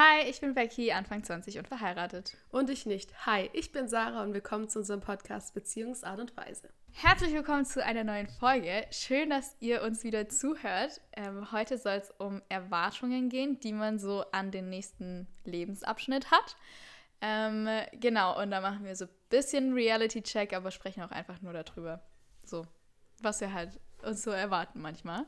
Hi, ich bin Becky, Anfang 20 und verheiratet. Und ich nicht. Hi, ich bin Sarah und willkommen zu unserem Podcast Beziehungsart und Weise. Herzlich willkommen zu einer neuen Folge. Schön, dass ihr uns wieder zuhört. Ähm, heute soll es um Erwartungen gehen, die man so an den nächsten Lebensabschnitt hat. Ähm, genau, und da machen wir so ein bisschen Reality-Check, aber sprechen auch einfach nur darüber. So, was wir halt uns so erwarten manchmal.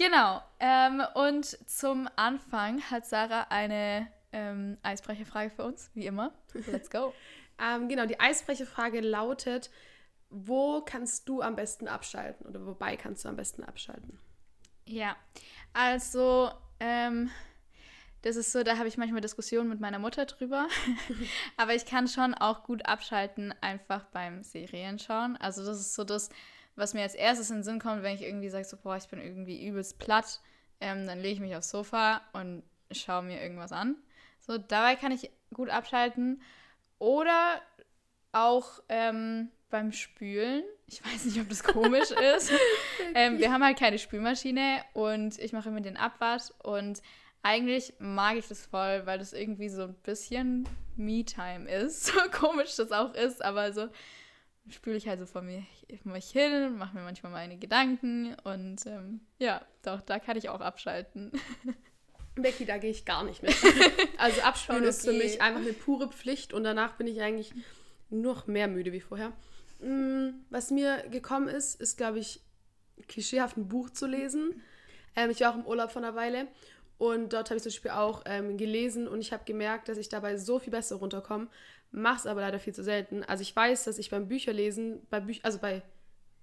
Genau. Ähm, und zum Anfang hat Sarah eine ähm, Eisbrecherfrage für uns, wie immer. Let's go. ähm, genau, die Eisbrecherfrage lautet: Wo kannst du am besten abschalten oder wobei kannst du am besten abschalten? Ja, also, ähm, das ist so, da habe ich manchmal Diskussionen mit meiner Mutter drüber. Aber ich kann schon auch gut abschalten, einfach beim Serienschauen. Also, das ist so das was mir als erstes in den Sinn kommt, wenn ich irgendwie sage, so, boah, ich bin irgendwie übelst platt, ähm, dann lege ich mich aufs Sofa und schaue mir irgendwas an. So, dabei kann ich gut abschalten. Oder auch ähm, beim Spülen. Ich weiß nicht, ob das komisch ist. ähm, wir haben halt keine Spülmaschine und ich mache immer den Abwasch und eigentlich mag ich das voll, weil das irgendwie so ein bisschen Me-Time ist. So komisch das auch ist, aber so spüle ich halt so vor mir vor mich hin, mache mir manchmal meine Gedanken und ähm, ja, doch, da kann ich auch abschalten. Becky, da gehe ich gar nicht mit. Also abspülen okay. ist für mich einfach eine pure Pflicht und danach bin ich eigentlich noch mehr müde wie vorher. Mm, was mir gekommen ist, ist, glaube ich, klischeehaft ein Buch zu lesen. Ähm, ich war auch im Urlaub von einer Weile und dort habe ich zum Beispiel auch ähm, gelesen und ich habe gemerkt, dass ich dabei so viel besser runterkomme, mache es aber leider viel zu selten. Also ich weiß, dass ich beim Bücherlesen, bei Büch also bei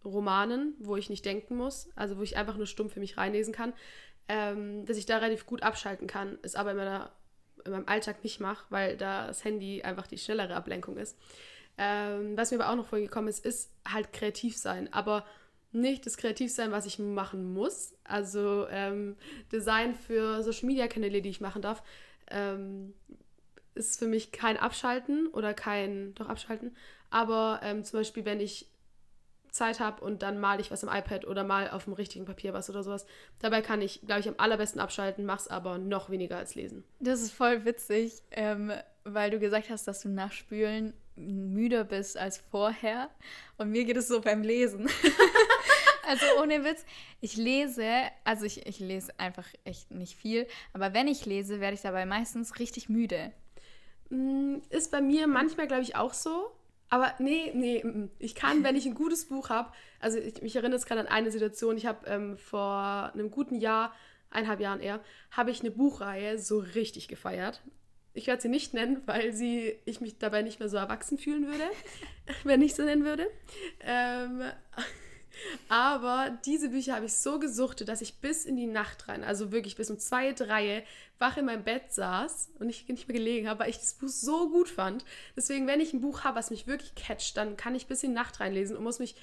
Romanen, wo ich nicht denken muss, also wo ich einfach nur stumpf für mich reinlesen kann, ähm, dass ich da relativ gut abschalten kann, es aber in, meiner, in meinem Alltag nicht mache, weil da das Handy einfach die schnellere Ablenkung ist. Ähm, was mir aber auch noch vorhin gekommen ist, ist halt kreativ sein, aber nicht das Kreativsein, was ich machen muss. Also ähm, Design für Social Media Kanäle, die ich machen darf, ähm, ist für mich kein Abschalten oder kein, doch Abschalten. Aber ähm, zum Beispiel, wenn ich Zeit habe und dann male ich was im iPad oder mal auf dem richtigen Papier was oder sowas. Dabei kann ich, glaube ich, am allerbesten abschalten, mach's aber noch weniger als lesen. Das ist voll witzig, ähm, weil du gesagt hast, dass du nach Spülen müder bist als vorher. Und mir geht es so beim Lesen. also ohne Witz, ich lese, also ich, ich lese einfach echt nicht viel, aber wenn ich lese, werde ich dabei meistens richtig müde. Mm, ist bei mir manchmal, glaube ich, auch so. Aber nee, nee, mm, mm. ich kann, wenn ich ein gutes Buch habe, also ich, mich erinnere es gerade an eine Situation, ich habe ähm, vor einem guten Jahr, eineinhalb Jahren eher, habe ich eine Buchreihe so richtig gefeiert. Ich werde sie nicht nennen, weil sie, ich mich dabei nicht mehr so erwachsen fühlen würde, wenn ich so nennen würde. Ähm, aber diese Bücher habe ich so gesuchtet, dass ich bis in die Nacht rein, also wirklich bis um zwei, drei, wach in meinem Bett saß und ich nicht mehr gelegen habe, weil ich das Buch so gut fand. Deswegen, wenn ich ein Buch habe, was mich wirklich catcht, dann kann ich bis in die Nacht reinlesen und muss mich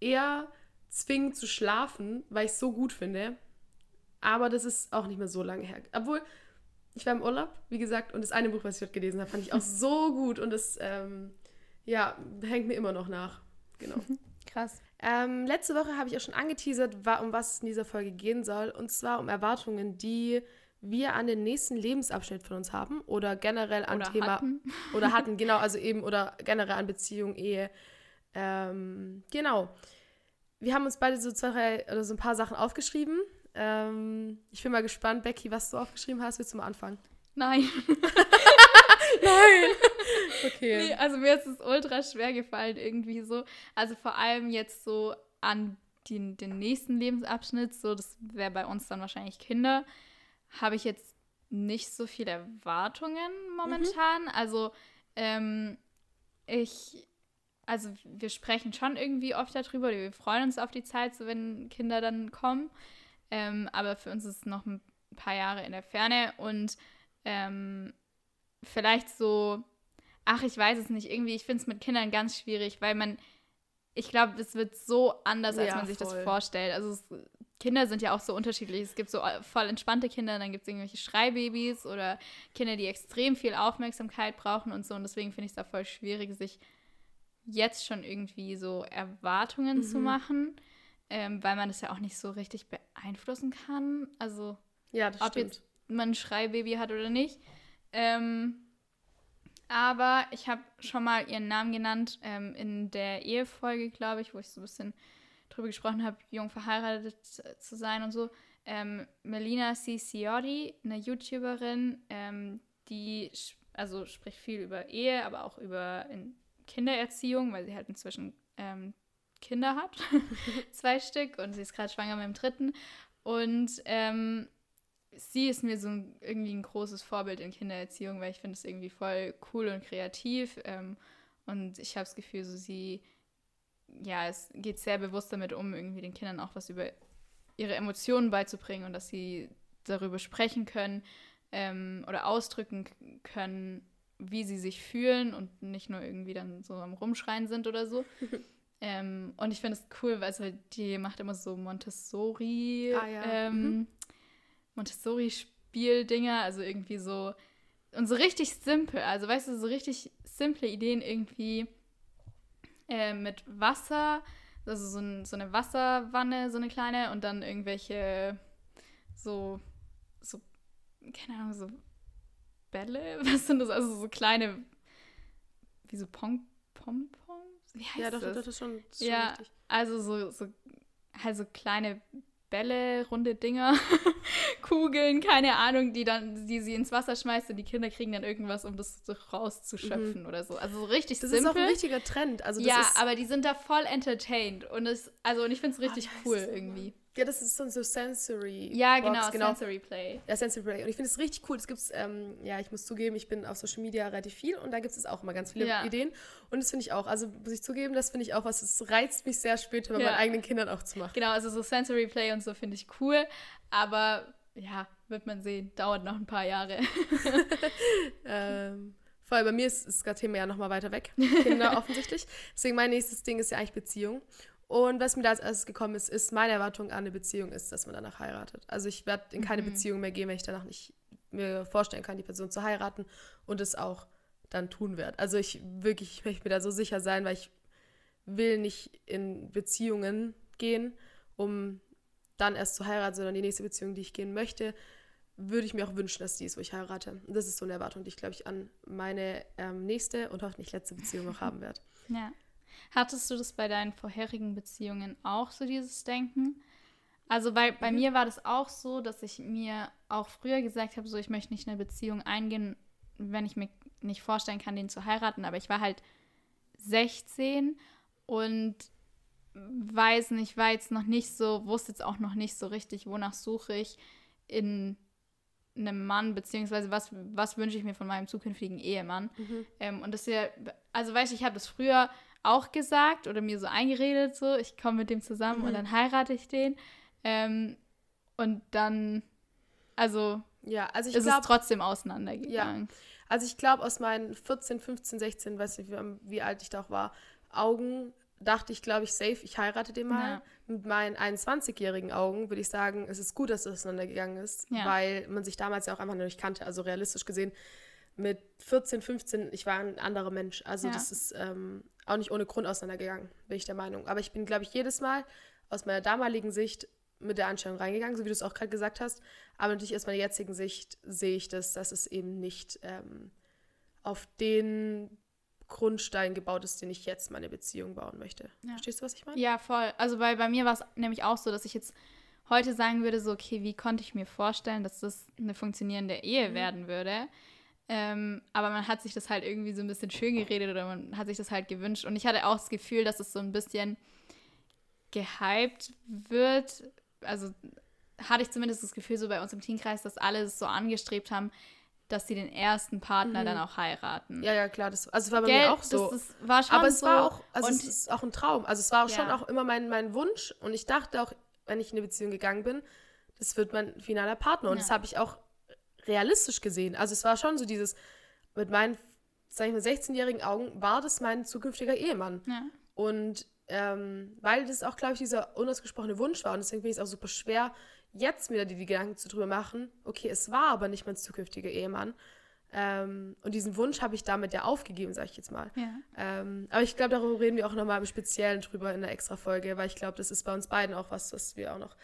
eher zwingen zu schlafen, weil ich es so gut finde. Aber das ist auch nicht mehr so lange her. Obwohl, ich war im Urlaub, wie gesagt, und das eine Buch, was ich dort gelesen habe, fand ich auch so gut und das, ähm, ja, hängt mir immer noch nach. Genau. Krass. Ähm, letzte Woche habe ich auch schon angeteasert, um was es in dieser Folge gehen soll. Und zwar um Erwartungen, die wir an den nächsten Lebensabschnitt von uns haben oder generell an oder Thema hatten. oder hatten, genau, also eben oder generell an Beziehung, Ehe. Ähm, genau. Wir haben uns beide so zwei, drei oder so ein paar Sachen aufgeschrieben. Ähm, ich bin mal gespannt, Becky, was du aufgeschrieben hast. Willst du mal anfangen? Nein. Nein. Okay. Nee, also mir ist es ultra schwer gefallen, irgendwie so. Also vor allem jetzt so an den, den nächsten Lebensabschnitt, so das wäre bei uns dann wahrscheinlich Kinder, habe ich jetzt nicht so viele Erwartungen momentan. Mhm. Also ähm, ich, also wir sprechen schon irgendwie oft darüber, wir freuen uns auf die Zeit, so wenn Kinder dann kommen. Ähm, aber für uns ist es noch ein paar Jahre in der Ferne und ähm, vielleicht so, ach, ich weiß es nicht, irgendwie, ich finde es mit Kindern ganz schwierig, weil man, ich glaube, es wird so anders, als ja, man sich voll. das vorstellt. Also es, Kinder sind ja auch so unterschiedlich. Es gibt so äh, voll entspannte Kinder, dann gibt es irgendwelche Schreibabys oder Kinder, die extrem viel Aufmerksamkeit brauchen und so. Und deswegen finde ich es da voll schwierig, sich jetzt schon irgendwie so Erwartungen mhm. zu machen, ähm, weil man das ja auch nicht so richtig beeinflussen kann. Also ja, das ob stimmt. jetzt man ein Schreibaby hat oder nicht. Ähm, aber ich habe schon mal ihren Namen genannt ähm, in der Ehefolge, glaube ich, wo ich so ein bisschen drüber gesprochen habe, jung verheiratet zu sein und so. Ähm, Melina Ciciotti, eine YouTuberin, ähm, die also spricht viel über Ehe, aber auch über Kindererziehung, weil sie halt inzwischen ähm, Kinder hat, zwei Stück, und sie ist gerade schwanger mit dem dritten. Und ähm, sie ist mir so ein, irgendwie ein großes Vorbild in Kindererziehung, weil ich finde es irgendwie voll cool und kreativ. Ähm, und ich habe das Gefühl, so sie, ja, es geht sehr bewusst damit um, irgendwie den Kindern auch was über ihre Emotionen beizubringen und dass sie darüber sprechen können ähm, oder ausdrücken können, wie sie sich fühlen und nicht nur irgendwie dann so am Rumschreien sind oder so. ähm, und ich finde es cool, weil halt, die macht immer so Montessori, ah, ja. ähm, mhm. Montessori-Spieldinger, also irgendwie so und so richtig simpel, also weißt du, so richtig simple Ideen irgendwie äh, mit Wasser, also so, ein, so, eine Wasserwanne, so eine kleine und dann irgendwelche so, so, keine Ahnung, so Bälle, was sind das, also so kleine, wie so Pom Pompons? Wie heißt ja, doch, das? das ist schon, das ist ja, schon richtig. also so, so, halt so kleine Bälle, runde Dinger, Kugeln, keine Ahnung, die dann, die sie ins Wasser schmeißt und die Kinder kriegen dann irgendwas, um das so rauszuschöpfen mhm. oder so. Also so richtig das simpel. Das ist auch ein richtiger Trend. Also ja, aber die sind da voll entertained und es, also und ich finde es richtig oh, cool irgendwie. Ja, das ist so, so Sensory. Ja, genau, Box, genau, Sensory Play. Ja, Sensory Play. Und ich finde es richtig cool. Es gibt ähm, ja, ich muss zugeben, ich bin auf Social Media relativ viel und da gibt es auch immer ganz viele ja. Ideen. Und das finde ich auch. Also muss ich zugeben, das finde ich auch was, es reizt mich sehr später bei ja. meinen eigenen Kindern auch zu machen. Genau, also so Sensory Play und so finde ich cool. Aber ja, wird man sehen. Dauert noch ein paar Jahre. ähm, vor allem bei mir ist, ist das Thema ja nochmal weiter weg. Kinder offensichtlich. Deswegen mein nächstes Ding ist ja eigentlich Beziehung. Und was mir da als erstes gekommen ist, ist, meine Erwartung an eine Beziehung ist, dass man danach heiratet. Also ich werde in keine mhm. Beziehung mehr gehen, wenn ich danach nicht mir vorstellen kann, die Person zu heiraten und es auch dann tun werde. Also ich wirklich, ich möchte mir da so sicher sein, weil ich will nicht in Beziehungen gehen, um dann erst zu heiraten, sondern die nächste Beziehung, die ich gehen möchte, würde ich mir auch wünschen, dass die ist, wo ich heirate. Und das ist so eine Erwartung, die ich, glaube ich, an meine ähm, nächste und hoffentlich letzte Beziehung noch haben werde. Ja. Hattest du das bei deinen vorherigen Beziehungen auch so dieses Denken? Also bei, bei mhm. mir war das auch so, dass ich mir auch früher gesagt habe, so ich möchte nicht eine Beziehung eingehen, wenn ich mir nicht vorstellen kann, den zu heiraten. Aber ich war halt 16 und weiß nicht, war jetzt noch nicht so, wusste jetzt auch noch nicht so richtig, wonach suche ich in einem Mann, beziehungsweise was, was wünsche ich mir von meinem zukünftigen Ehemann. Mhm. Ähm, und das ist ja, also weißt du, ich habe das früher auch gesagt oder mir so eingeredet, so, ich komme mit dem zusammen mhm. und dann heirate ich den. Ähm, und dann, also, ja, also ich ist glaub, es trotzdem auseinandergegangen. Ja. Also ich glaube, aus meinen 14, 15, 16, weiß nicht, wie, wie, alt ich da auch war, Augen dachte ich, glaube ich, safe, ich heirate den mal. Ja. Mit meinen 21-jährigen Augen würde ich sagen, es ist gut, dass es auseinandergegangen ist, ja. weil man sich damals ja auch einfach noch nicht kannte. Also realistisch gesehen, mit 14, 15, ich war ein anderer Mensch. Also ja. das ist ähm, auch nicht ohne Grund auseinandergegangen, bin ich der Meinung. Aber ich bin, glaube ich, jedes Mal aus meiner damaligen Sicht mit der Anstellung reingegangen, so wie du es auch gerade gesagt hast. Aber natürlich aus meiner jetzigen Sicht sehe ich das, dass es eben nicht ähm, auf den Grundstein gebaut ist, den ich jetzt meine Beziehung bauen möchte. Ja. Verstehst du, was ich meine? Ja, voll. Also bei, bei mir war es nämlich auch so, dass ich jetzt heute sagen würde, so, okay, wie konnte ich mir vorstellen, dass das eine funktionierende Ehe mhm. werden würde? Ähm, aber man hat sich das halt irgendwie so ein bisschen schön geredet oder man hat sich das halt gewünscht. Und ich hatte auch das Gefühl, dass es so ein bisschen gehypt wird. Also hatte ich zumindest das Gefühl so bei uns im Teamkreis, dass alle es so angestrebt haben, dass sie den ersten Partner mhm. dann auch heiraten. Ja, ja, klar. Das, also es war bei Gell, mir auch so. Das, das war schon Aber es so war auch, also es ist auch ein Traum. Also es war auch ja. schon auch immer mein, mein Wunsch. Und ich dachte auch, wenn ich in eine Beziehung gegangen bin, das wird mein finaler Partner. Und ja. das habe ich auch realistisch gesehen. Also es war schon so dieses, mit meinen, sag ich mal, 16-jährigen Augen war das mein zukünftiger Ehemann. Ja. Und ähm, weil das auch, glaube ich, dieser unausgesprochene Wunsch war. Und deswegen finde ich es auch super schwer, jetzt wieder die, die Gedanken zu drüber machen, okay, es war aber nicht mein zukünftiger Ehemann. Ähm, und diesen Wunsch habe ich damit ja aufgegeben, sage ich jetzt mal. Ja. Ähm, aber ich glaube, darüber reden wir auch nochmal im Speziellen drüber in der Extra-Folge, weil ich glaube, das ist bei uns beiden auch was, was wir auch noch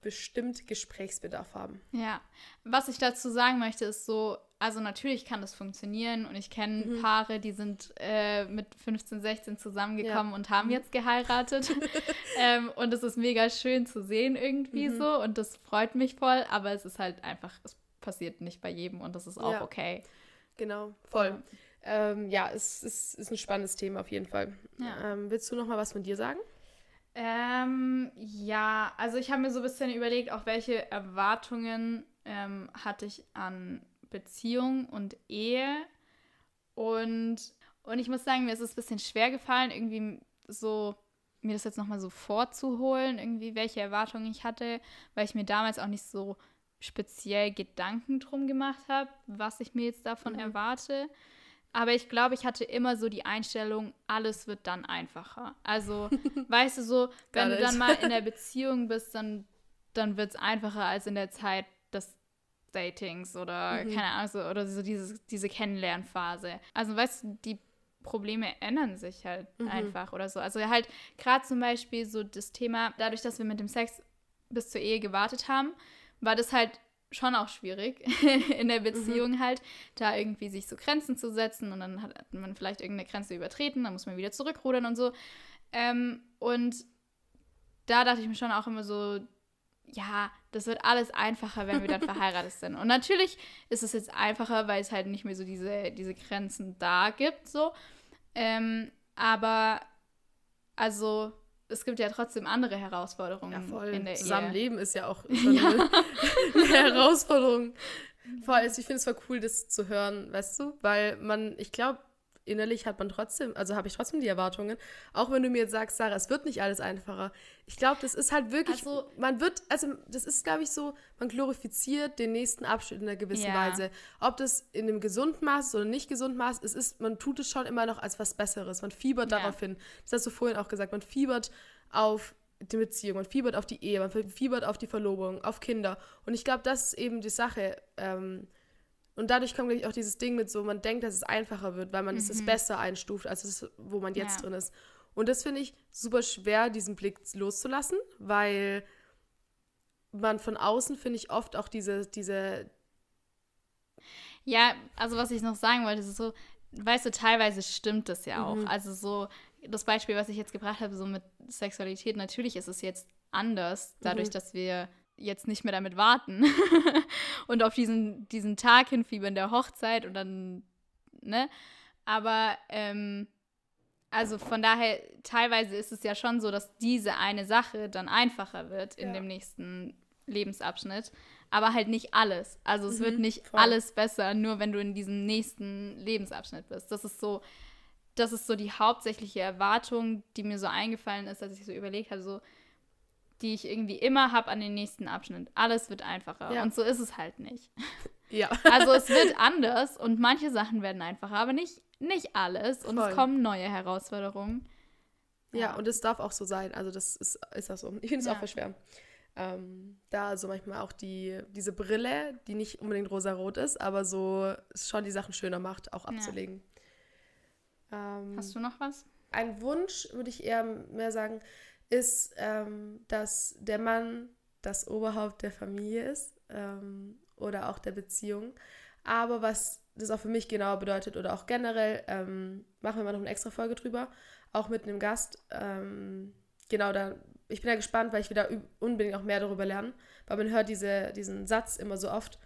bestimmt Gesprächsbedarf haben. Ja, was ich dazu sagen möchte, ist so, also natürlich kann das funktionieren und ich kenne mhm. Paare, die sind äh, mit 15, 16 zusammengekommen ja. und haben mhm. jetzt geheiratet. ähm, und es ist mega schön zu sehen irgendwie mhm. so und das freut mich voll, aber es ist halt einfach, es passiert nicht bei jedem und das ist auch ja. okay. Genau, voll. Ähm, ja, es, es, ist ein spannendes Thema auf jeden Fall. Ja. Ähm, willst du noch mal was von dir sagen? Ähm, ja, also ich habe mir so ein bisschen überlegt, auch welche Erwartungen ähm, hatte ich an Beziehung und Ehe. Und, und ich muss sagen, mir ist es ein bisschen schwer gefallen, irgendwie so mir das jetzt nochmal so vorzuholen, irgendwie welche Erwartungen ich hatte, weil ich mir damals auch nicht so speziell Gedanken drum gemacht habe, was ich mir jetzt davon mhm. erwarte. Aber ich glaube, ich hatte immer so die Einstellung, alles wird dann einfacher. Also, weißt du so, wenn du dann mal in der Beziehung bist, dann, dann wird es einfacher als in der Zeit des Datings oder mhm. keine Ahnung, so, oder so dieses, diese Kennenlernphase. Also, weißt du, die Probleme ändern sich halt mhm. einfach oder so. Also halt gerade zum Beispiel so das Thema, dadurch, dass wir mit dem Sex bis zur Ehe gewartet haben, war das halt schon auch schwierig in der Beziehung mhm. halt, da irgendwie sich so Grenzen zu setzen und dann hat man vielleicht irgendeine Grenze übertreten, dann muss man wieder zurückrudern und so. Ähm, und da dachte ich mir schon auch immer so, ja, das wird alles einfacher, wenn wir dann verheiratet sind. Und natürlich ist es jetzt einfacher, weil es halt nicht mehr so diese, diese Grenzen da gibt, so. Ähm, aber also es gibt ja trotzdem andere Herausforderungen ja, voll. in der Zusammenleben Ehe. ist ja auch schon ja. Eine, eine, Herausforderung. Vor allem, ich finde es voll cool, das zu hören, weißt du? Weil man, ich glaube, innerlich hat man trotzdem, also habe ich trotzdem die Erwartungen. Auch wenn du mir jetzt sagst, Sarah, es wird nicht alles einfacher. Ich glaube, das ist halt wirklich, also, man wird, also das ist, glaube ich, so, man glorifiziert den nächsten Abschnitt in einer gewissen ja. Weise. Ob das in einem gesunden Maß ist oder nicht gesunden Maß, es ist, man tut es schon immer noch als was Besseres. Man fiebert ja. darauf hin. Das hast du vorhin auch gesagt, man fiebert auf die Beziehung, man fiebert auf die Ehe, man fiebert auf die Verlobung, auf Kinder. Und ich glaube, das ist eben die Sache. Ähm, und dadurch kommt, glaube ich, auch dieses Ding mit so, man denkt, dass es einfacher wird, weil man mhm. es besser einstuft, als es, wo man jetzt ja. drin ist. Und das finde ich super schwer, diesen Blick loszulassen, weil man von außen, finde ich, oft auch diese, diese. Ja, also was ich noch sagen wollte, ist so, weißt du, teilweise stimmt das ja auch. Mhm. Also so, das Beispiel, was ich jetzt gebracht habe, so mit Sexualität, natürlich ist es jetzt anders, dadurch, mhm. dass wir jetzt nicht mehr damit warten und auf diesen, diesen Tag hinfiebern der Hochzeit und dann, ne? Aber, ähm, also von daher, teilweise ist es ja schon so, dass diese eine Sache dann einfacher wird in ja. dem nächsten Lebensabschnitt, aber halt nicht alles. Also es mhm, wird nicht voll. alles besser, nur wenn du in diesem nächsten Lebensabschnitt bist. Das ist so, das ist so die hauptsächliche Erwartung, die mir so eingefallen ist, als ich so überlegt habe, so, die ich irgendwie immer habe an den nächsten Abschnitt. Alles wird einfacher. Ja. Und so ist es halt nicht. Ja. also es wird anders und manche Sachen werden einfacher, aber nicht, nicht alles. Und Voll. es kommen neue Herausforderungen. Ja. ja, und es darf auch so sein. Also das ist, ist das so. Ich finde es ja. auch voll schwer. Ähm, da so manchmal auch die, diese Brille, die nicht unbedingt rosa-rot ist, aber so schon die Sachen schöner macht, auch abzulegen. Ähm, Hast du noch was? Ein Wunsch, würde ich eher mehr sagen, ist, ähm, dass der Mann das Oberhaupt der Familie ist ähm, oder auch der Beziehung. Aber was das auch für mich genau bedeutet oder auch generell, ähm, machen wir mal noch eine extra Folge drüber, auch mit einem Gast. Ähm, genau, da, ich bin ja gespannt, weil ich wieder unbedingt auch mehr darüber lernen, weil man hört diese, diesen Satz immer so oft,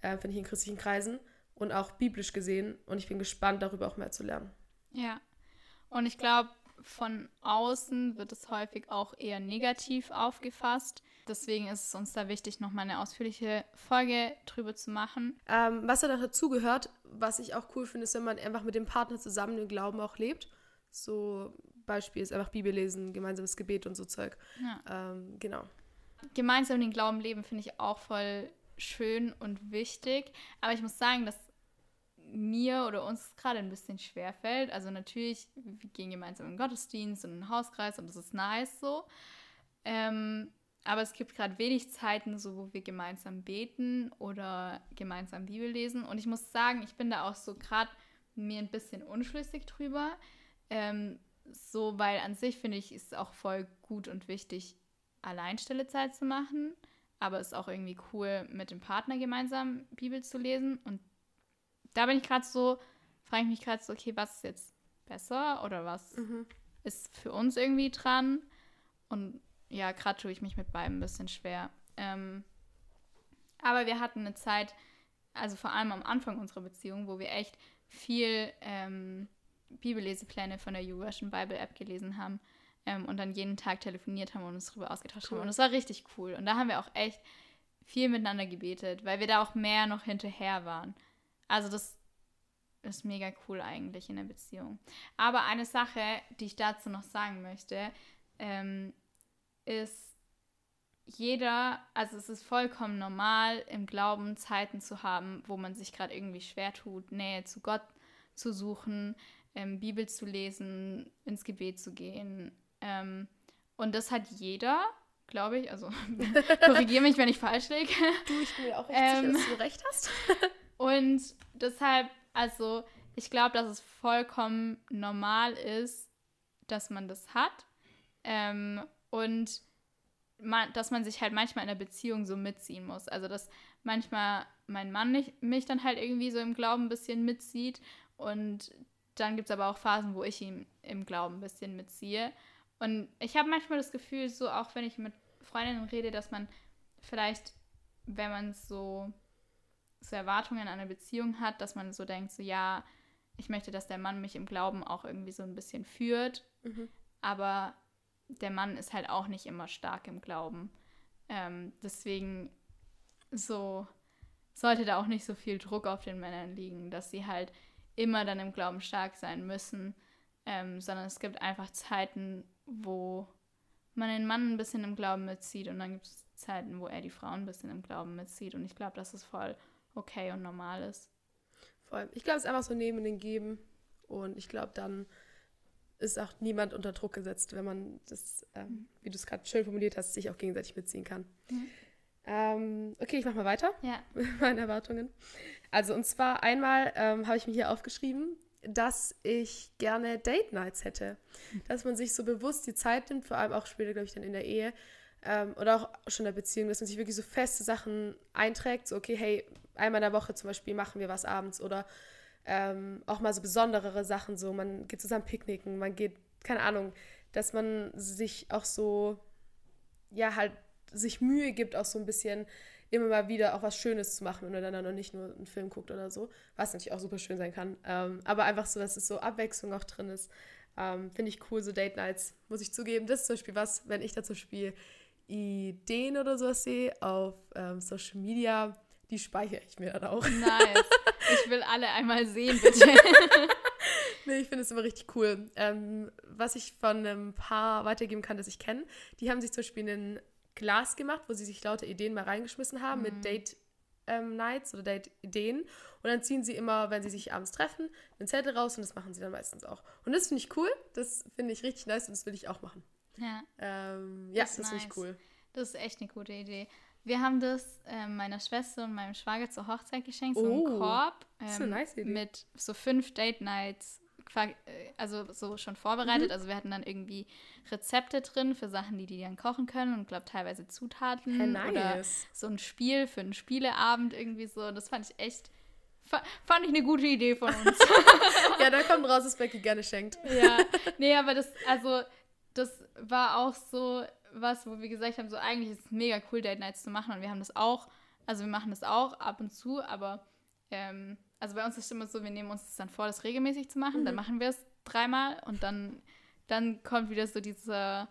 äh, finde ich, in christlichen Kreisen und auch biblisch gesehen und ich bin gespannt, darüber auch mehr zu lernen. Ja, und ich glaube, von außen wird es häufig auch eher negativ aufgefasst. Deswegen ist es uns da wichtig, nochmal eine ausführliche Folge drüber zu machen. Ähm, was da dazu gehört, was ich auch cool finde, ist, wenn man einfach mit dem Partner zusammen den Glauben auch lebt. So Beispiel ist einfach Bibel lesen, gemeinsames Gebet und so Zeug. Ja. Ähm, genau. Gemeinsam den Glauben leben finde ich auch voll schön und wichtig. Aber ich muss sagen, dass mir oder uns gerade ein bisschen schwer fällt. Also natürlich, wir gehen gemeinsam in den Gottesdienst und in den Hauskreis und das ist nice so. Ähm, aber es gibt gerade wenig Zeiten, so wo wir gemeinsam beten oder gemeinsam Bibel lesen. Und ich muss sagen, ich bin da auch so gerade mir ein bisschen unschlüssig drüber. Ähm, so, weil an sich finde ich, ist auch voll gut und wichtig, Alleinstelle Zeit zu machen, aber es ist auch irgendwie cool, mit dem Partner gemeinsam Bibel zu lesen. Und da bin ich gerade so, frage ich mich gerade so, okay, was ist jetzt besser oder was mhm. ist für uns irgendwie dran? Und ja, gerade tue ich mich mit beiden ein bisschen schwer. Ähm, aber wir hatten eine Zeit, also vor allem am Anfang unserer Beziehung, wo wir echt viel ähm, Bibellesepläne von der YouVersion Bible App gelesen haben ähm, und dann jeden Tag telefoniert haben und uns darüber ausgetauscht cool. haben. Und das war richtig cool. Und da haben wir auch echt viel miteinander gebetet, weil wir da auch mehr noch hinterher waren. Also das ist mega cool eigentlich in der Beziehung. Aber eine Sache, die ich dazu noch sagen möchte, ähm, ist, jeder, also es ist vollkommen normal, im Glauben Zeiten zu haben, wo man sich gerade irgendwie schwer tut, Nähe zu Gott zu suchen, ähm, Bibel zu lesen, ins Gebet zu gehen. Ähm, und das hat jeder, glaube ich. Also korrigiere mich, wenn ich falsch liege. Du, ich bin mir auch recht ähm, sicher, dass du recht hast. und deshalb, also ich glaube, dass es vollkommen normal ist, dass man das hat. Ähm, und man, dass man sich halt manchmal in der Beziehung so mitziehen muss. Also, dass manchmal mein Mann nicht, mich dann halt irgendwie so im Glauben ein bisschen mitzieht und dann gibt es aber auch Phasen, wo ich ihn im Glauben ein bisschen mitziehe. Und ich habe manchmal das Gefühl, so auch wenn ich mit Freundinnen rede, dass man vielleicht, wenn man so, so Erwartungen an eine Beziehung hat, dass man so denkt, so ja, ich möchte, dass der Mann mich im Glauben auch irgendwie so ein bisschen führt. Mhm. Aber der Mann ist halt auch nicht immer stark im Glauben. Ähm, deswegen so sollte da auch nicht so viel Druck auf den Männern liegen, dass sie halt immer dann im Glauben stark sein müssen, ähm, sondern es gibt einfach Zeiten, wo man den Mann ein bisschen im Glauben mitzieht und dann gibt es Zeiten, wo er die Frau ein bisschen im Glauben mitzieht und ich glaube, dass es voll okay und normal ist. Voll. Ich glaube, es ist einfach so nehmen und geben und ich glaube, dann ist auch niemand unter Druck gesetzt, wenn man das, ähm, mhm. wie du es gerade schön formuliert hast, sich auch gegenseitig mitziehen kann. Mhm. Ähm, okay, ich mache mal weiter ja. mit meinen Erwartungen. Also und zwar einmal ähm, habe ich mir hier aufgeschrieben, dass ich gerne Date Nights hätte. Mhm. Dass man sich so bewusst die Zeit nimmt, vor allem auch später, glaube ich, dann in der Ehe ähm, oder auch schon in der Beziehung, dass man sich wirklich so feste Sachen einträgt. So, okay, hey, einmal in der Woche zum Beispiel machen wir was abends oder ähm, auch mal so besonderere Sachen, so man geht zusammen picknicken, man geht, keine Ahnung, dass man sich auch so, ja, halt sich Mühe gibt, auch so ein bisschen immer mal wieder auch was Schönes zu machen miteinander und nicht nur einen Film guckt oder so, was natürlich auch super schön sein kann. Ähm, aber einfach so, dass es so Abwechslung auch drin ist. Ähm, Finde ich cool, so Date Nights, muss ich zugeben. Das ist zum Beispiel was, wenn ich dazu spiele, Ideen oder sowas sehe auf ähm, Social Media, die speichere ich mir dann auch. Nice. Ich will alle einmal sehen, bitte. nee, ich finde es immer richtig cool. Ähm, was ich von einem Paar weitergeben kann, das ich kenne, die haben sich zum Beispiel ein Glas gemacht, wo sie sich lauter Ideen mal reingeschmissen haben mhm. mit Date ähm, Nights oder Date-Ideen. Und dann ziehen sie immer, wenn sie sich abends treffen, einen Zettel raus und das machen sie dann meistens auch. Und das finde ich cool. Das finde ich richtig nice und das will ich auch machen. Ja. Ähm, ja, das, das finde ich cool. Das ist echt eine gute Idee. Wir haben das äh, meiner Schwester und meinem Schwager zur Hochzeit geschenkt, so oh, einen Korb ähm, nice mit so fünf Date Nights, äh, also so schon vorbereitet. Mhm. Also wir hatten dann irgendwie Rezepte drin für Sachen, die die dann kochen können und glaube teilweise Zutaten hey, nice. oder so ein Spiel für einen Spieleabend irgendwie so. Das fand ich echt fand ich eine gute Idee von uns. ja, da kommt raus, dass Becky gerne schenkt. ja, nee, aber das, also, das war auch so, was, wo wir gesagt haben, so eigentlich ist es mega cool, Date Nights zu machen und wir haben das auch, also wir machen das auch ab und zu, aber ähm, also bei uns ist es immer so, wir nehmen uns das dann vor, das regelmäßig zu machen, mhm. dann machen wir es dreimal und dann, dann kommt wieder so dieser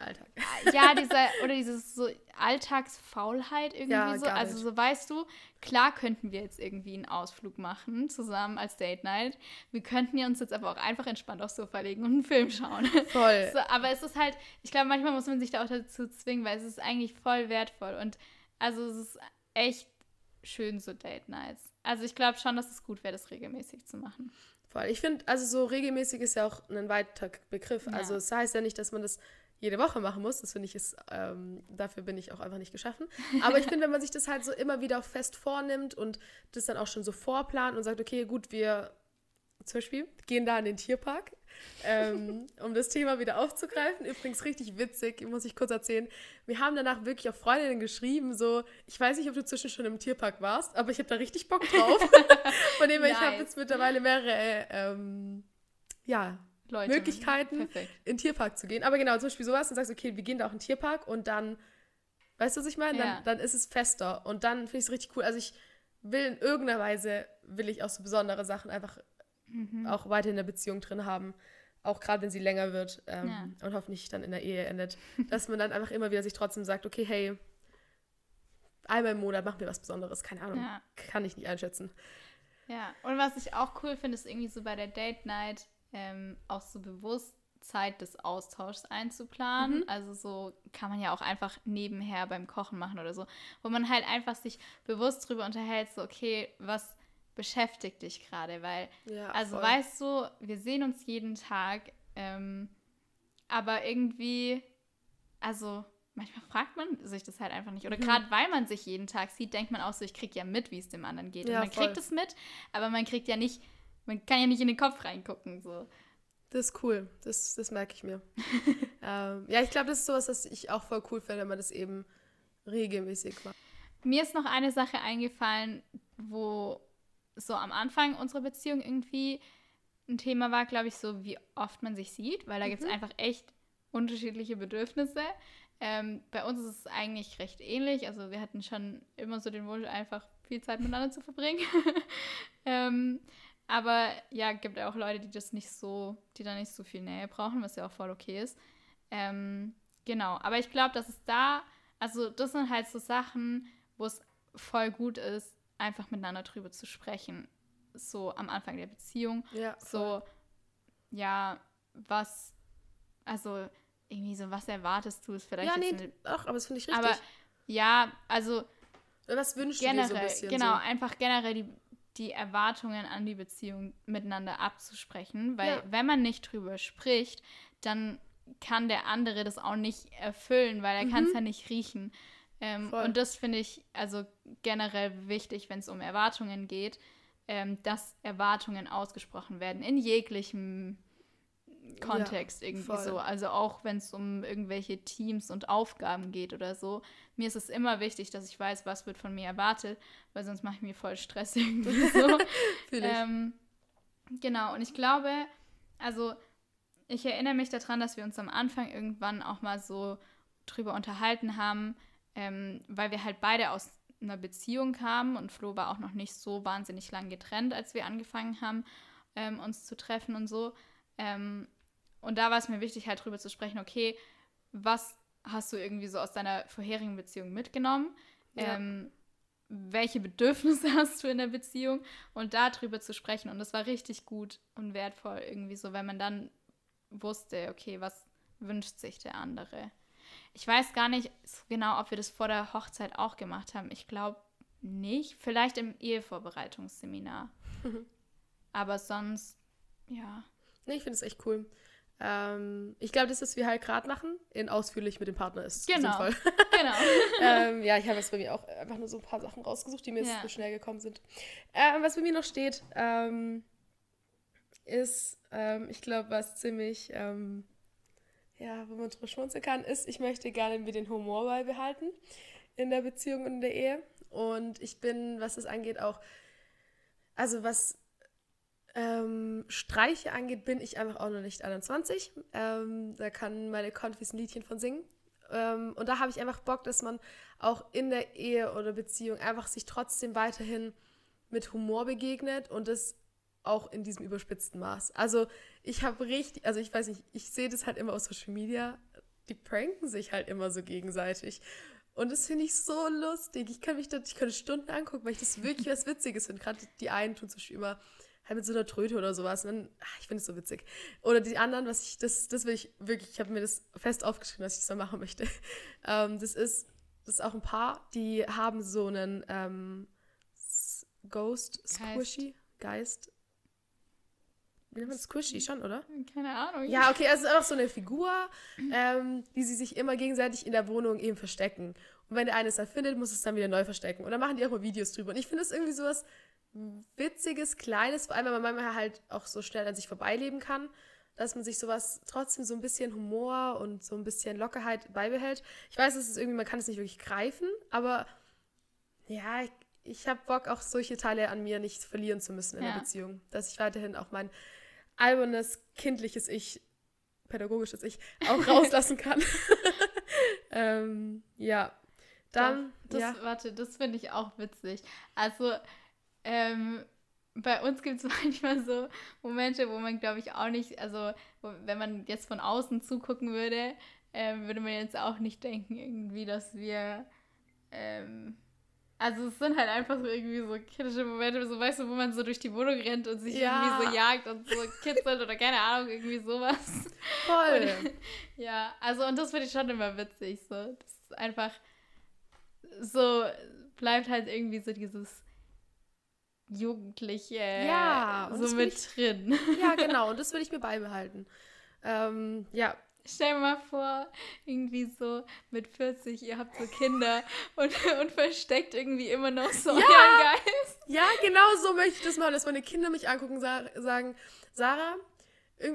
Alltag. Ja, dieser, oder dieses so Alltagsfaulheit irgendwie ja, so. Also so weißt du, klar könnten wir jetzt irgendwie einen Ausflug machen, zusammen als Date Night. Wir könnten ja uns jetzt aber auch einfach entspannt aufs Sofa legen und einen Film schauen. Voll. So, aber es ist halt, ich glaube, manchmal muss man sich da auch dazu zwingen, weil es ist eigentlich voll wertvoll. Und also es ist echt schön, so Date Nights. Also ich glaube schon, dass es gut wäre, das regelmäßig zu machen. Voll. Ich finde, also so regelmäßig ist ja auch ein weiter Begriff. Ja. Also es heißt ja nicht, dass man das jede Woche machen muss. Das finde ich ist, ähm, dafür bin ich auch einfach nicht geschaffen. Aber ich finde, wenn man sich das halt so immer wieder fest vornimmt und das dann auch schon so vorplant und sagt, okay, gut, wir zum Beispiel, gehen da in den Tierpark, ähm, um das Thema wieder aufzugreifen. Übrigens richtig witzig, muss ich kurz erzählen. Wir haben danach wirklich auf Freundinnen geschrieben, so, ich weiß nicht, ob du zwischen schon im Tierpark warst, aber ich habe da richtig Bock drauf. Von dem her, nice. ich habe jetzt mittlerweile mehrere, ähm, ja, Leute, Möglichkeiten, perfekt. in den Tierpark zu gehen. Aber genau, zum Beispiel sowas, dann sagst okay, wir gehen da auch in den Tierpark und dann, weißt du, was ich meine? Ja. Dann, dann ist es fester und dann finde ich es richtig cool. Also ich will in irgendeiner Weise, will ich auch so besondere Sachen einfach mhm. auch weiter in der Beziehung drin haben. Auch gerade wenn sie länger wird ähm, ja. und hoffentlich dann in der Ehe endet. dass man dann einfach immer wieder sich trotzdem sagt, okay, hey, einmal im Monat machen wir was Besonderes. Keine Ahnung, ja. kann ich nicht einschätzen. Ja, und was ich auch cool finde, ist irgendwie so bei der Date Night ähm, auch so bewusst Zeit des Austauschs einzuplanen. Mhm. Also so kann man ja auch einfach nebenher beim Kochen machen oder so, wo man halt einfach sich bewusst drüber unterhält, so okay, was beschäftigt dich gerade, weil, ja, also voll. weißt du, wir sehen uns jeden Tag, ähm, aber irgendwie, also manchmal fragt man sich das halt einfach nicht. Oder mhm. gerade weil man sich jeden Tag sieht, denkt man auch so, ich krieg ja mit, wie es dem anderen geht. Ja, Und man voll. kriegt es mit, aber man kriegt ja nicht, man kann ja nicht in den Kopf reingucken. So. Das ist cool. Das, das merke ich mir. ähm, ja, ich glaube, das ist sowas, was ich auch voll cool finde, wenn man das eben regelmäßig macht. Mir ist noch eine Sache eingefallen, wo so am Anfang unserer Beziehung irgendwie ein Thema war, glaube ich, so wie oft man sich sieht, weil da mhm. gibt es einfach echt unterschiedliche Bedürfnisse. Ähm, bei uns ist es eigentlich recht ähnlich. Also wir hatten schon immer so den Wunsch, einfach viel Zeit miteinander zu verbringen. ähm, aber ja, gibt ja auch Leute, die das nicht so, die da nicht so viel Nähe brauchen, was ja auch voll okay ist. Ähm, genau, aber ich glaube, dass es da, also das sind halt so Sachen, wo es voll gut ist, einfach miteinander drüber zu sprechen. So am Anfang der Beziehung. Ja. So, ja, was, also irgendwie so, was erwartest du? Ist vielleicht. Ja, nee, eine, ach, aber das finde ich richtig. Aber ja, also. Was wünschst generell, du dir so ein bisschen? Genau, so? einfach generell die, die Erwartungen an die Beziehung miteinander abzusprechen. Weil, ja. wenn man nicht drüber spricht, dann kann der andere das auch nicht erfüllen, weil er mhm. kann es ja nicht riechen. Ähm, und das finde ich also generell wichtig, wenn es um Erwartungen geht, ähm, dass Erwartungen ausgesprochen werden in jeglichem Kontext ja, irgendwie voll. so. Also auch wenn es um irgendwelche Teams und Aufgaben geht oder so. Mir ist es immer wichtig, dass ich weiß, was wird von mir erwartet, weil sonst mache ich mir voll Stress irgendwie so. ähm, genau, und ich glaube, also ich erinnere mich daran, dass wir uns am Anfang irgendwann auch mal so drüber unterhalten haben, ähm, weil wir halt beide aus einer Beziehung kamen und Flo war auch noch nicht so wahnsinnig lang getrennt, als wir angefangen haben, ähm, uns zu treffen und so. Ähm, und da war es mir wichtig, halt drüber zu sprechen, okay, was hast du irgendwie so aus deiner vorherigen Beziehung mitgenommen? Ja. Ähm, welche Bedürfnisse hast du in der Beziehung? Und darüber zu sprechen. Und das war richtig gut und wertvoll irgendwie so, weil man dann wusste, okay, was wünscht sich der andere? Ich weiß gar nicht so genau, ob wir das vor der Hochzeit auch gemacht haben. Ich glaube nicht. Vielleicht im Ehevorbereitungsseminar. Aber sonst, ja. Nee, ich finde es echt cool. Ähm, ich glaube, das, was wir halt gerade machen, in ausführlich mit dem Partner ist genau. sinnvoll. genau. ähm, ja, ich habe jetzt bei mir auch einfach nur so ein paar Sachen rausgesucht, die mir ja. so schnell gekommen sind. Ähm, was bei mir noch steht, ähm, ist, ähm, ich glaube, was ziemlich ähm, ja, wo man drüber schmunzeln kann, ist, ich möchte gerne mir den Humor beibehalten in der Beziehung und in der Ehe. Und ich bin, was das angeht, auch, also was ähm, Streiche angeht, bin ich einfach auch noch nicht 21. Ähm, da kann meine Konfis ein Liedchen von singen. Ähm, und da habe ich einfach Bock, dass man auch in der Ehe oder Beziehung einfach sich trotzdem weiterhin mit Humor begegnet und das auch in diesem überspitzten Maß. Also ich habe richtig, also ich weiß nicht, ich sehe das halt immer aus Social Media, die pranken sich halt immer so gegenseitig. Und das finde ich so lustig. Ich kann mich da, ich könnte Stunden angucken, weil ich das wirklich was Witziges finde. Gerade die einen tun zum Beispiel immer halt mit so einer Tröte oder sowas. Und dann, ach, ich finde es so witzig. Oder die anderen, was ich, das, das will ich wirklich, ich habe mir das fest aufgeschrieben, dass ich das da machen möchte. Ähm, das ist, das ist auch ein Paar, die haben so einen ähm, Ghost Squishy Geist wie nennt man Squishy schon, oder? Keine Ahnung. Ja, okay, es ist einfach so eine Figur, ähm, die sie sich immer gegenseitig in der Wohnung eben verstecken. Und wenn der eine es dann findet, muss es dann wieder neu verstecken. Und dann machen die auch mal Videos drüber. Und ich finde das irgendwie sowas witziges, kleines, vor allem, weil man manchmal halt auch so schnell an sich vorbeileben kann, dass man sich sowas trotzdem so ein bisschen Humor und so ein bisschen Lockerheit beibehält. Ich weiß, es ist irgendwie, man kann es nicht wirklich greifen, aber ja, ich, ich habe Bock, auch solche Teile an mir nicht verlieren zu müssen in ja. der Beziehung. Dass ich weiterhin auch mein albernes, kindliches Ich, pädagogisches Ich, auch rauslassen kann. ähm, ja. Dann, das, ja. Warte, das finde ich auch witzig. Also, ähm, bei uns gibt es manchmal so Momente, wo man, glaube ich, auch nicht, also wo, wenn man jetzt von außen zugucken würde, ähm, würde man jetzt auch nicht denken, irgendwie, dass wir. Ähm, also es sind halt einfach so irgendwie so kritische Momente, so weißt du, wo man so durch die Wohnung rennt und sich ja. irgendwie so jagt und so kitzelt oder keine Ahnung, irgendwie sowas. Voll. Und, ja, also und das finde ich schon immer witzig. So. Das ist einfach so, bleibt halt irgendwie so dieses Jugendliche ja, so mit ich, drin. Ja, genau, und das will ich mir beibehalten. Ähm, ja. Stell dir mal vor, irgendwie so mit 40, ihr habt so Kinder und, und versteckt irgendwie immer noch so ja, euren Geist. Ja, genau so möchte ich das machen, dass meine Kinder mich angucken und sagen, Sarah,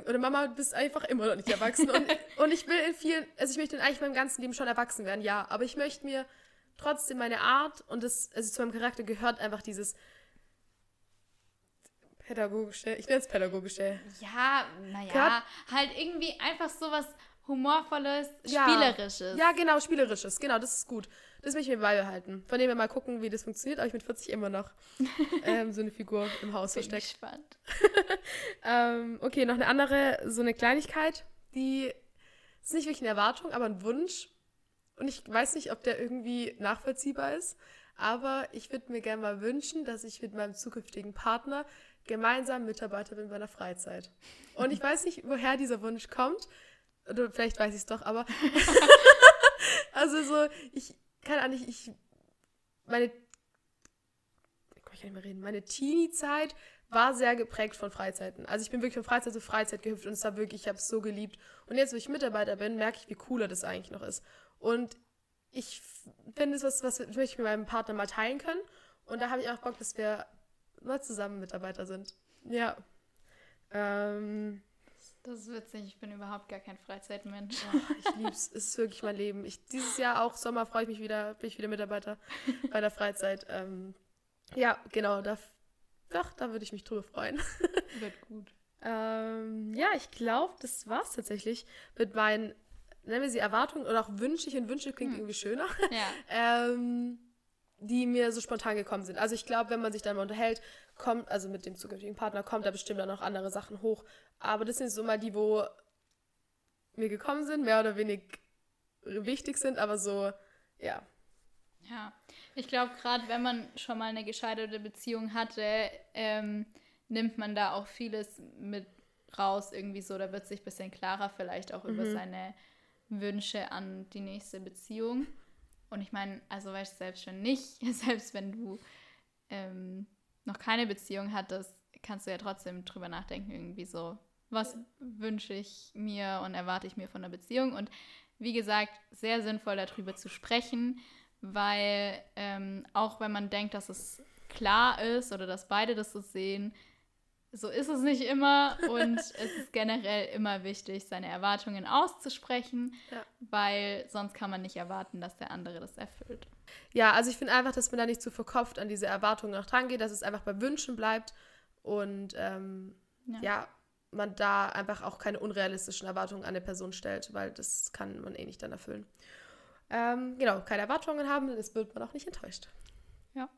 oder Mama, du bist einfach immer noch nicht erwachsen. Und, und ich will in vielen, also ich möchte eigentlich meinem ganzen Leben schon erwachsen werden, ja. Aber ich möchte mir trotzdem meine Art und das, also zu meinem Charakter gehört einfach dieses pädagogische, ich nenne es pädagogische. Ja, naja, halt irgendwie einfach sowas humorvolles, ja. spielerisches. Ja, genau, spielerisches, genau, das ist gut. Das möchte ich mir beibehalten. Von dem wir mal gucken, wie das funktioniert, aber ich mit 40 immer noch ähm, so eine Figur im Haus Bin versteckt. spannend. ähm, okay, noch eine andere, so eine Kleinigkeit, die ist nicht wirklich eine Erwartung, aber ein Wunsch. Und ich weiß nicht, ob der irgendwie nachvollziehbar ist. Aber ich würde mir gerne mal wünschen, dass ich mit meinem zukünftigen Partner gemeinsam Mitarbeiter bin bei der Freizeit. Und ich weiß nicht, woher dieser Wunsch kommt. Oder vielleicht weiß ich es doch, aber. also so, ich kann nicht, ich. Meine. Ich kann nicht mehr reden. Meine Teenie-Zeit war sehr geprägt von Freizeiten. Also ich bin wirklich von Freizeit zu Freizeit gehüpft und es war wirklich, ich habe es so geliebt. Und jetzt, wo ich Mitarbeiter bin, merke ich, wie cooler das eigentlich noch ist. Und ich finde es was, was möchte ich mit meinem Partner mal teilen können. Und da habe ich auch Bock, dass wir mal zusammen Mitarbeiter sind. Ja. Ähm, das ist witzig, ich bin überhaupt gar kein Freizeitmensch. Oh, ich lieb's, es ist wirklich mein Leben. Ich, dieses Jahr auch Sommer freue ich mich wieder, bin ich wieder Mitarbeiter bei der Freizeit. Ähm, ja, genau, da, doch, da würde ich mich drüber freuen. Wird gut. Ähm, ja, ich glaube, das war's tatsächlich mit meinen, nennen wir sie Erwartungen oder auch Wünsche. Ich finde, Wünsche klingt hm. irgendwie schöner. Ja. ähm, die mir so spontan gekommen sind. Also ich glaube, wenn man sich dann mal unterhält, kommt, also mit dem zukünftigen Partner, kommt da bestimmt dann noch andere Sachen hoch. Aber das sind so mal die, wo mir gekommen sind, mehr oder weniger wichtig sind, aber so, ja. Ja, ich glaube, gerade wenn man schon mal eine gescheiterte Beziehung hatte, ähm, nimmt man da auch vieles mit raus, irgendwie so, da wird sich ein bisschen klarer vielleicht auch mhm. über seine Wünsche an die nächste Beziehung. Und ich meine, also weißt du, selbst wenn nicht, selbst wenn du ähm, noch keine Beziehung hattest, kannst du ja trotzdem drüber nachdenken, irgendwie so, was wünsche ich mir und erwarte ich mir von einer Beziehung. Und wie gesagt, sehr sinnvoll darüber zu sprechen, weil ähm, auch wenn man denkt, dass es klar ist oder dass beide das so sehen, so ist es nicht immer und es ist generell immer wichtig, seine Erwartungen auszusprechen, ja. weil sonst kann man nicht erwarten, dass der andere das erfüllt. Ja, also ich finde einfach, dass man da nicht zu verkopft an diese Erwartungen noch dran geht, dass es einfach bei Wünschen bleibt und ähm, ja. ja. man da einfach auch keine unrealistischen Erwartungen an eine Person stellt, weil das kann man eh nicht dann erfüllen. Ähm, genau, keine Erwartungen haben, dann wird man auch nicht enttäuscht. Ja.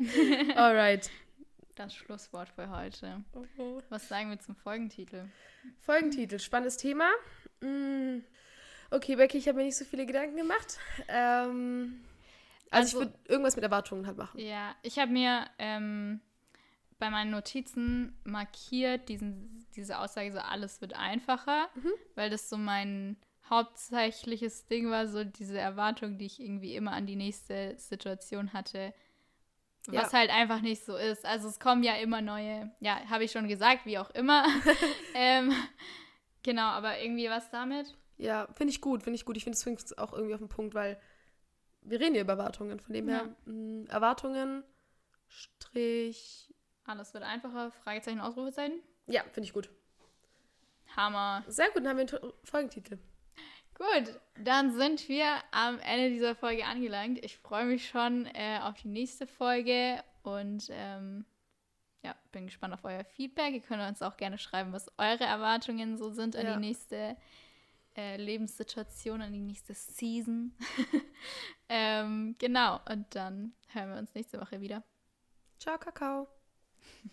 Alright das Schlusswort für heute. Oh. Was sagen wir zum Folgentitel? Folgentitel, spannendes Thema. Mm. Okay, Becky, ich habe mir nicht so viele Gedanken gemacht. Ähm, also, also, ich würde irgendwas mit Erwartungen halt machen. Ja, ich habe mir ähm, bei meinen Notizen markiert diesen, diese Aussage, so alles wird einfacher, mhm. weil das so mein hauptsächliches Ding war, so diese Erwartung, die ich irgendwie immer an die nächste Situation hatte was ja. halt einfach nicht so ist. Also es kommen ja immer neue, ja, habe ich schon gesagt, wie auch immer. ähm, genau, aber irgendwie was damit? Ja, finde ich gut, finde ich gut. Ich finde es auch irgendwie auf den Punkt, weil wir reden ja über Erwartungen. Von dem ja. her, mh, mm, Erwartungen, Strich, Alles wird einfacher. Fragezeichen, Ausrufezeichen. Ja, finde ich gut. Hammer. Sehr gut, dann haben wir einen Folgentitel. Gut, dann sind wir am Ende dieser Folge angelangt. Ich freue mich schon äh, auf die nächste Folge und ähm, ja, bin gespannt auf euer Feedback. Ihr könnt uns auch gerne schreiben, was eure Erwartungen so sind an ja. die nächste äh, Lebenssituation, an die nächste Season. ähm, genau, und dann hören wir uns nächste Woche wieder. Ciao, Kakao.